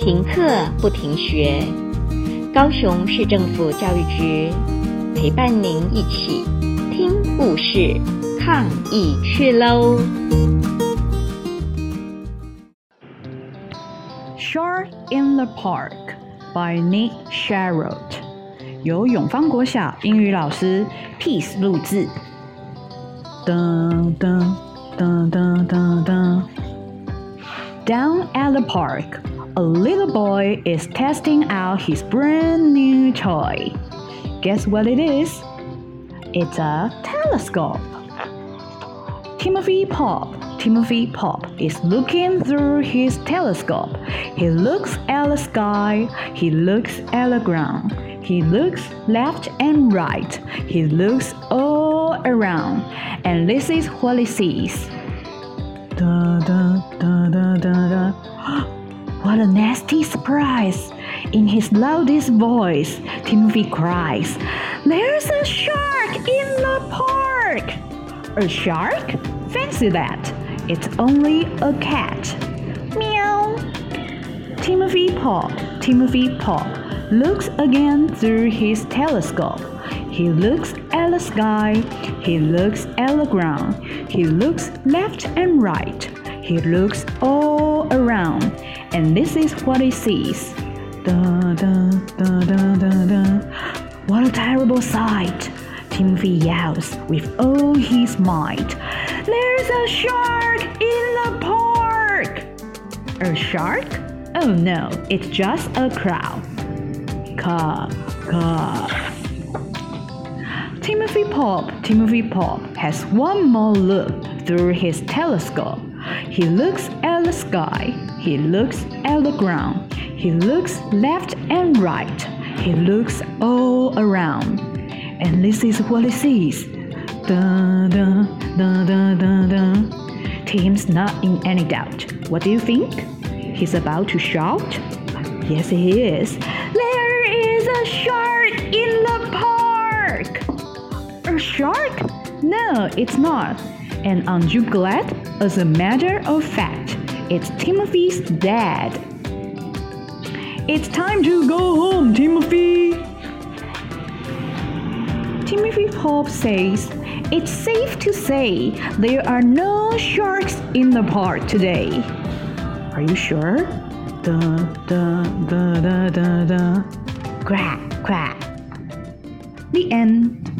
停课不停学，高雄市政府教育局陪伴您一起听故事、抗疫去喽！Short in the Park by Nick Sherrod，由永芳国小英语老师 Peace 录制。噔噔噔噔噔噔。Down at the park, a little boy is testing out his brand new toy. Guess what it is? It's a telescope. Timothy Pope, Timothy Pope is looking through his telescope. He looks at the sky, he looks at the ground. He looks left and right. He looks all around. And this is what he sees. Da, da, da, da, da, da. What a nasty surprise! In his loudest voice, Timothy cries, There's a shark in the park! A shark? Fancy that! It's only a cat. Meow! Timothy Pope, Timothy Pope looks again through his telescope. He looks at the sky, he looks at the ground, he looks left and right, he looks all around, and this is what he sees. Da, da, da, da, da, da. What a terrible sight! Timothy yells with all his might. There's a shark in the park! A shark? Oh no, it's just a crow. Caw, caw. Timothy Pope, Timothy Pope has one more look through his telescope. He looks at the sky, he looks at the ground, he looks left and right, he looks all around. And this is what he sees. Da da da da da da. Tim's not in any doubt. What do you think? He's about to shout? Yes, he is. There is a shark in the park! A shark? No, it's not. And aren't you glad? As a matter of fact, it's Timothy's dad. It's time to go home, Timothy. Timothy Pope says, It's safe to say there are no sharks in the park today. Are you sure? Da da da da da da. Quack quack. The end.